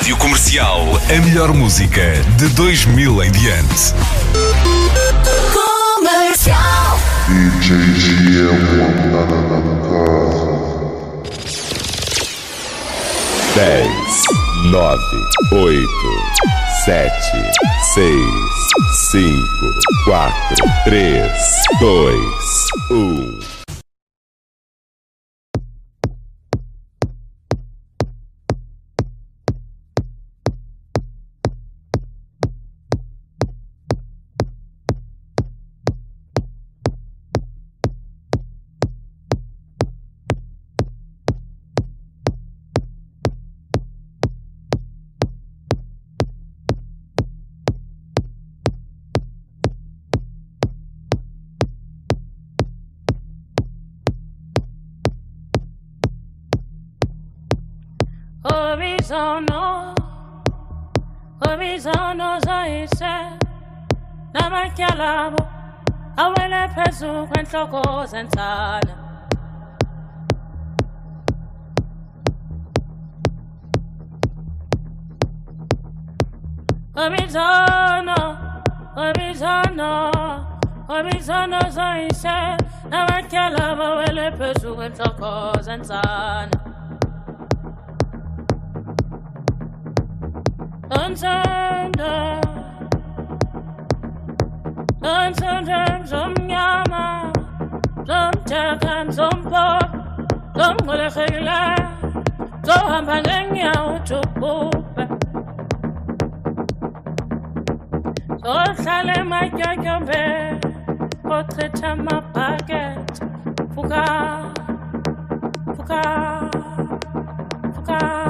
Rádio Comercial, a melhor música de 2000 em diante. Comercial. DJ casa. 10, 9, 8, 7, 6, 5, 4, 3, 2, 1. Horizontal, horizontal zayise namatyalabo awele phezu kwentloko zentsana Horizontal, horizontal, horizontal zayise namatyalabo awele phezu kwentloko zentsana Unsonder, unsonder, zomnyama, zomthaka, zombok, zomngolekile, zohamba ngenyawo uthubhubhe, zohlala ematyotyombeni, ochitha amabhakethi, fuka, fuka, fuka, fuka.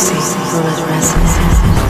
Bullet Resonance. I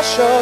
special,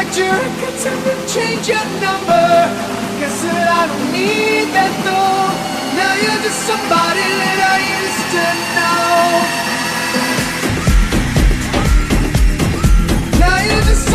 friends collect your records and then change your number. Guess that I don't need that though. Now you're just somebody that I used to know. Now you're just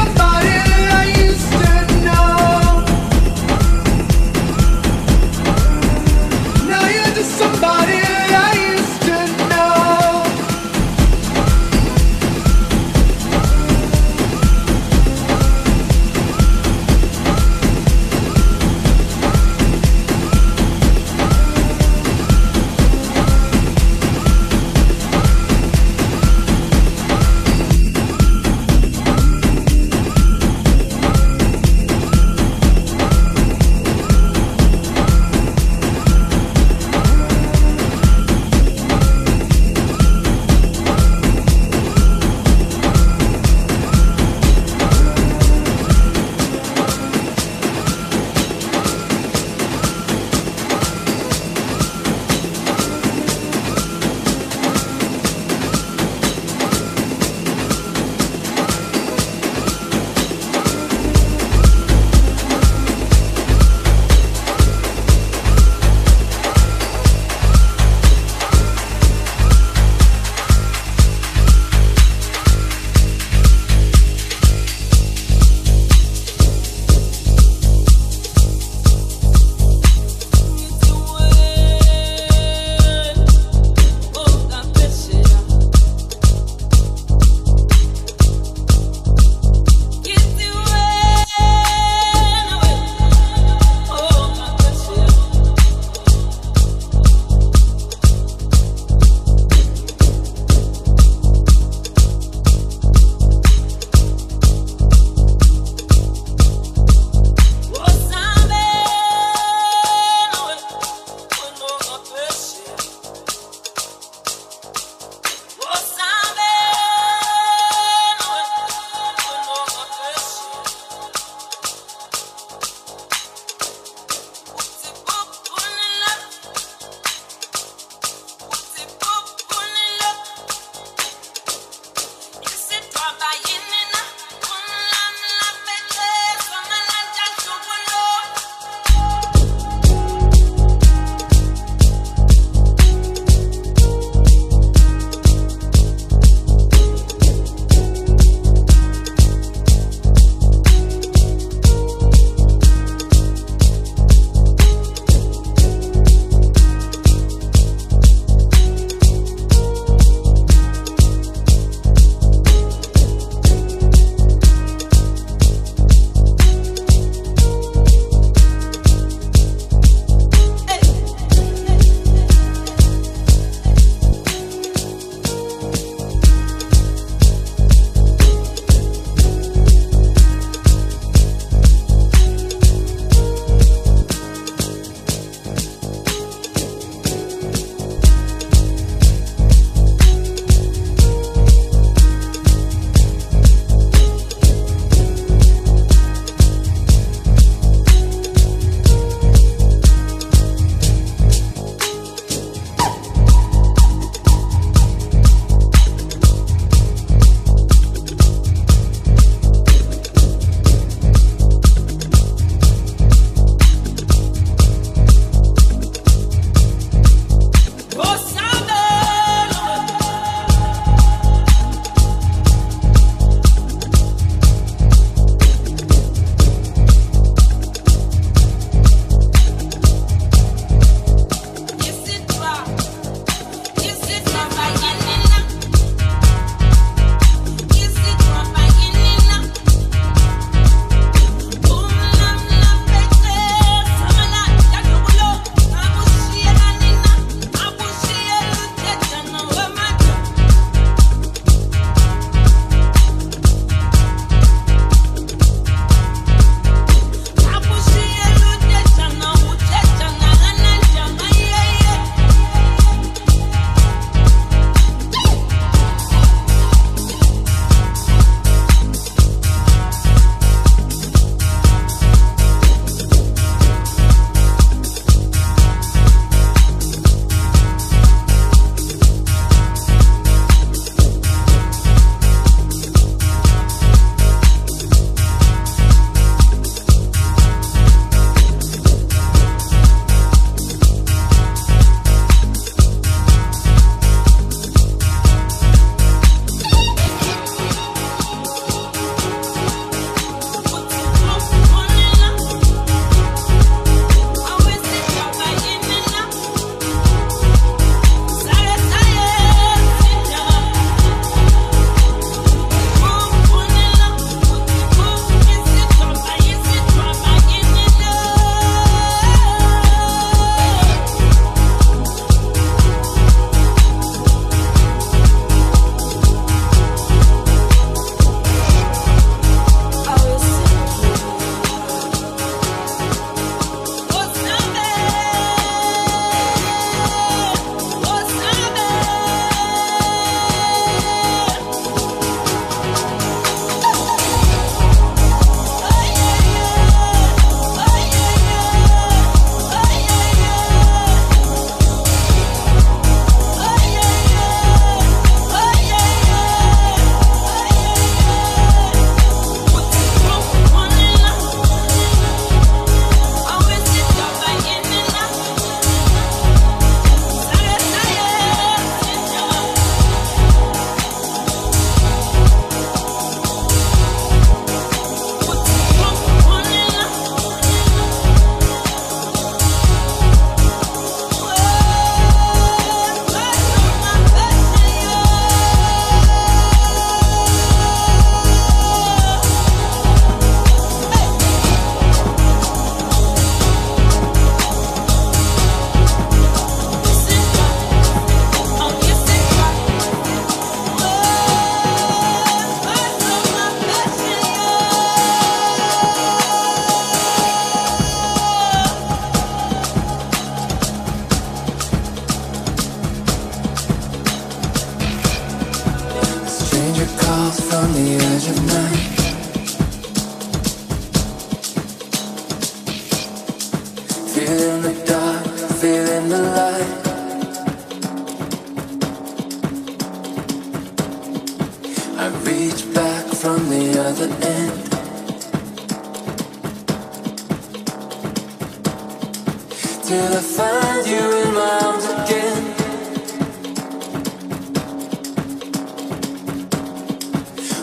till I find you in my arms again.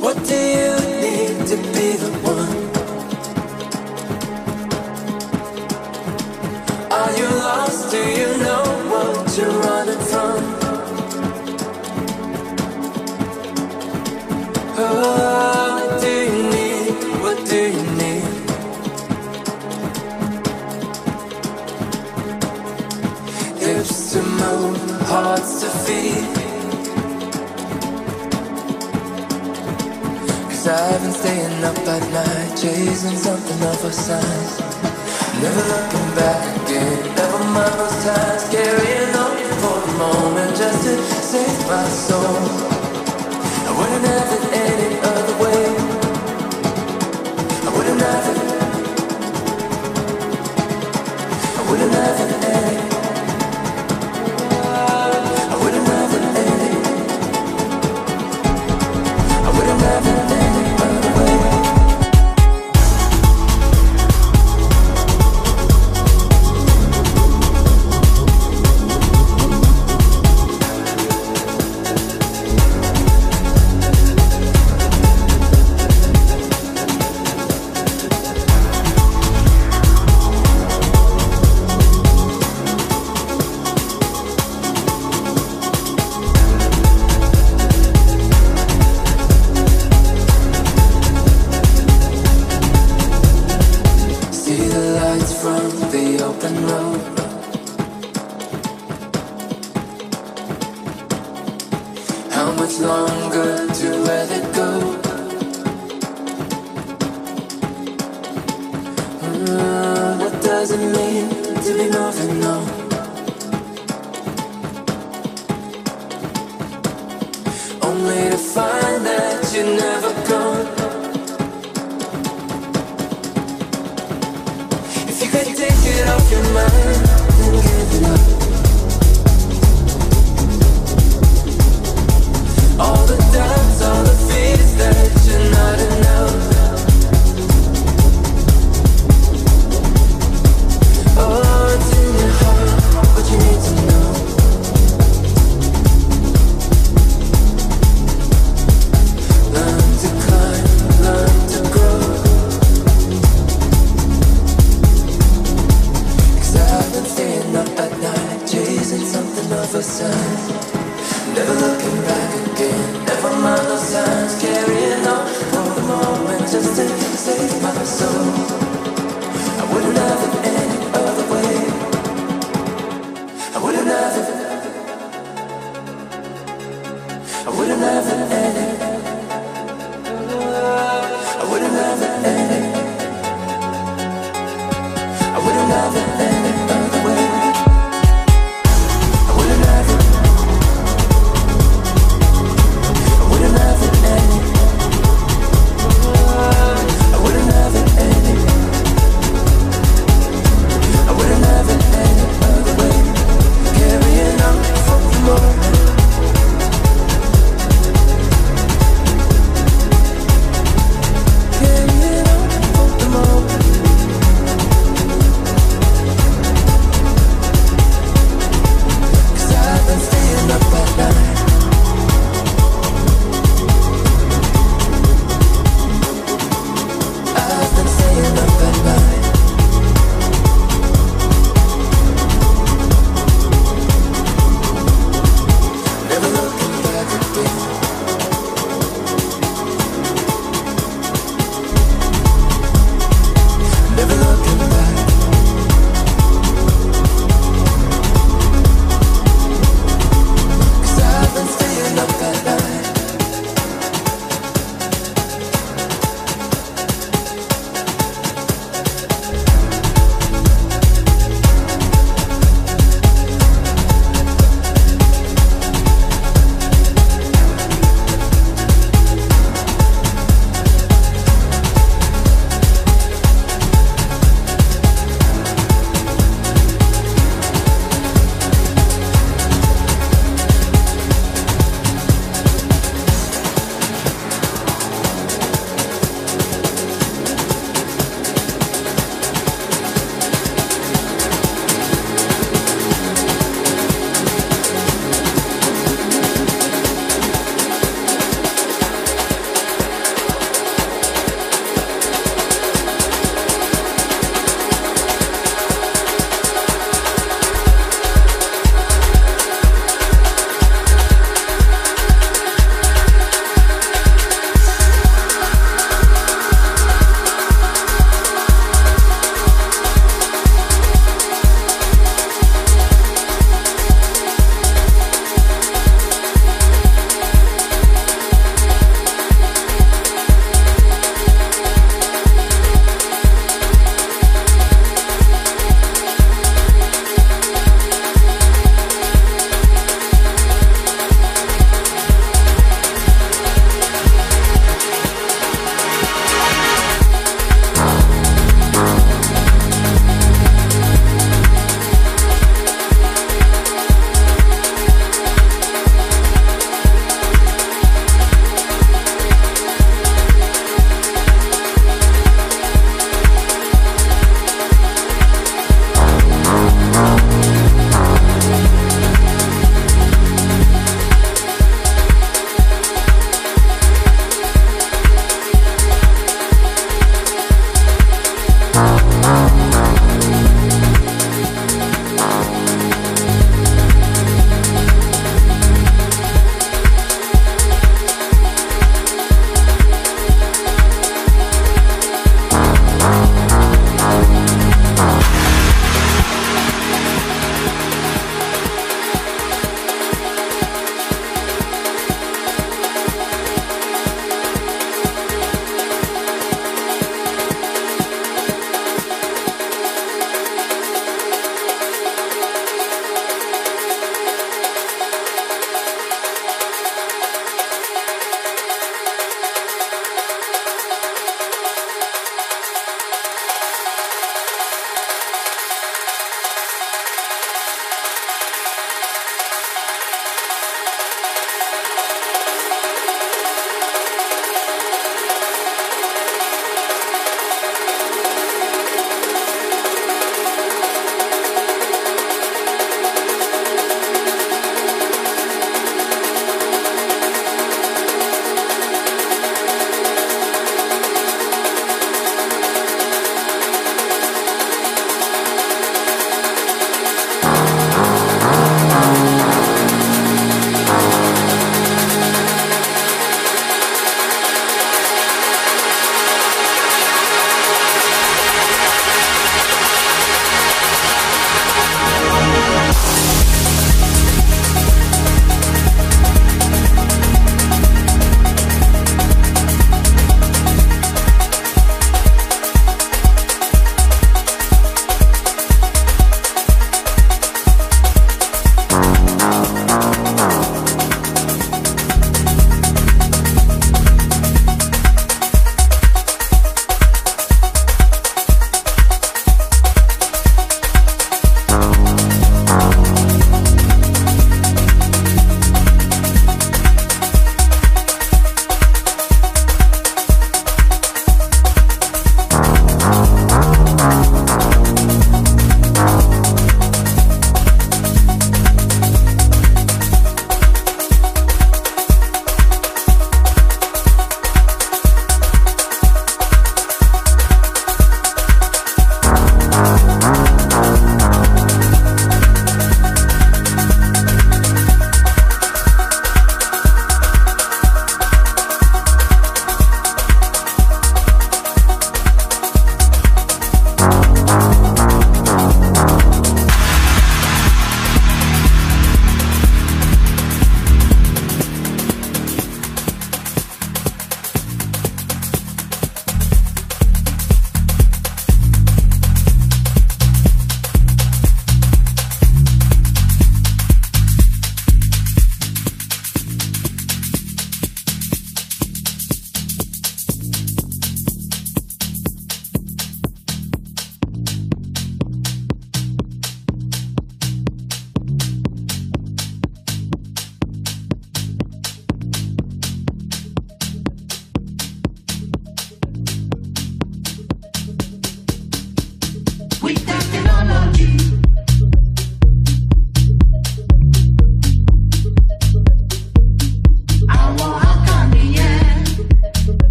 What do you need to be the hearts to feed. Cause I've been staying up at night, chasing something of a size. Never looking back again, never mind those times. Carrying on for the moment just to save my soul. I wouldn't have it any other way. I wouldn't have it. I wouldn't have it.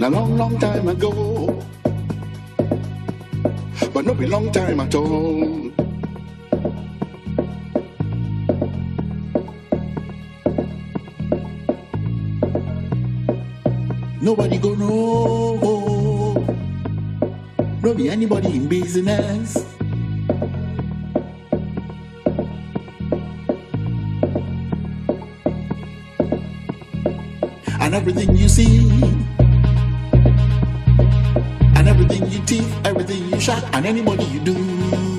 A long, long time ago. But not a long time at all. Nobody go know. No be anybody in business. And everything you see, and everything you teeth, everything you shot, and anybody you do.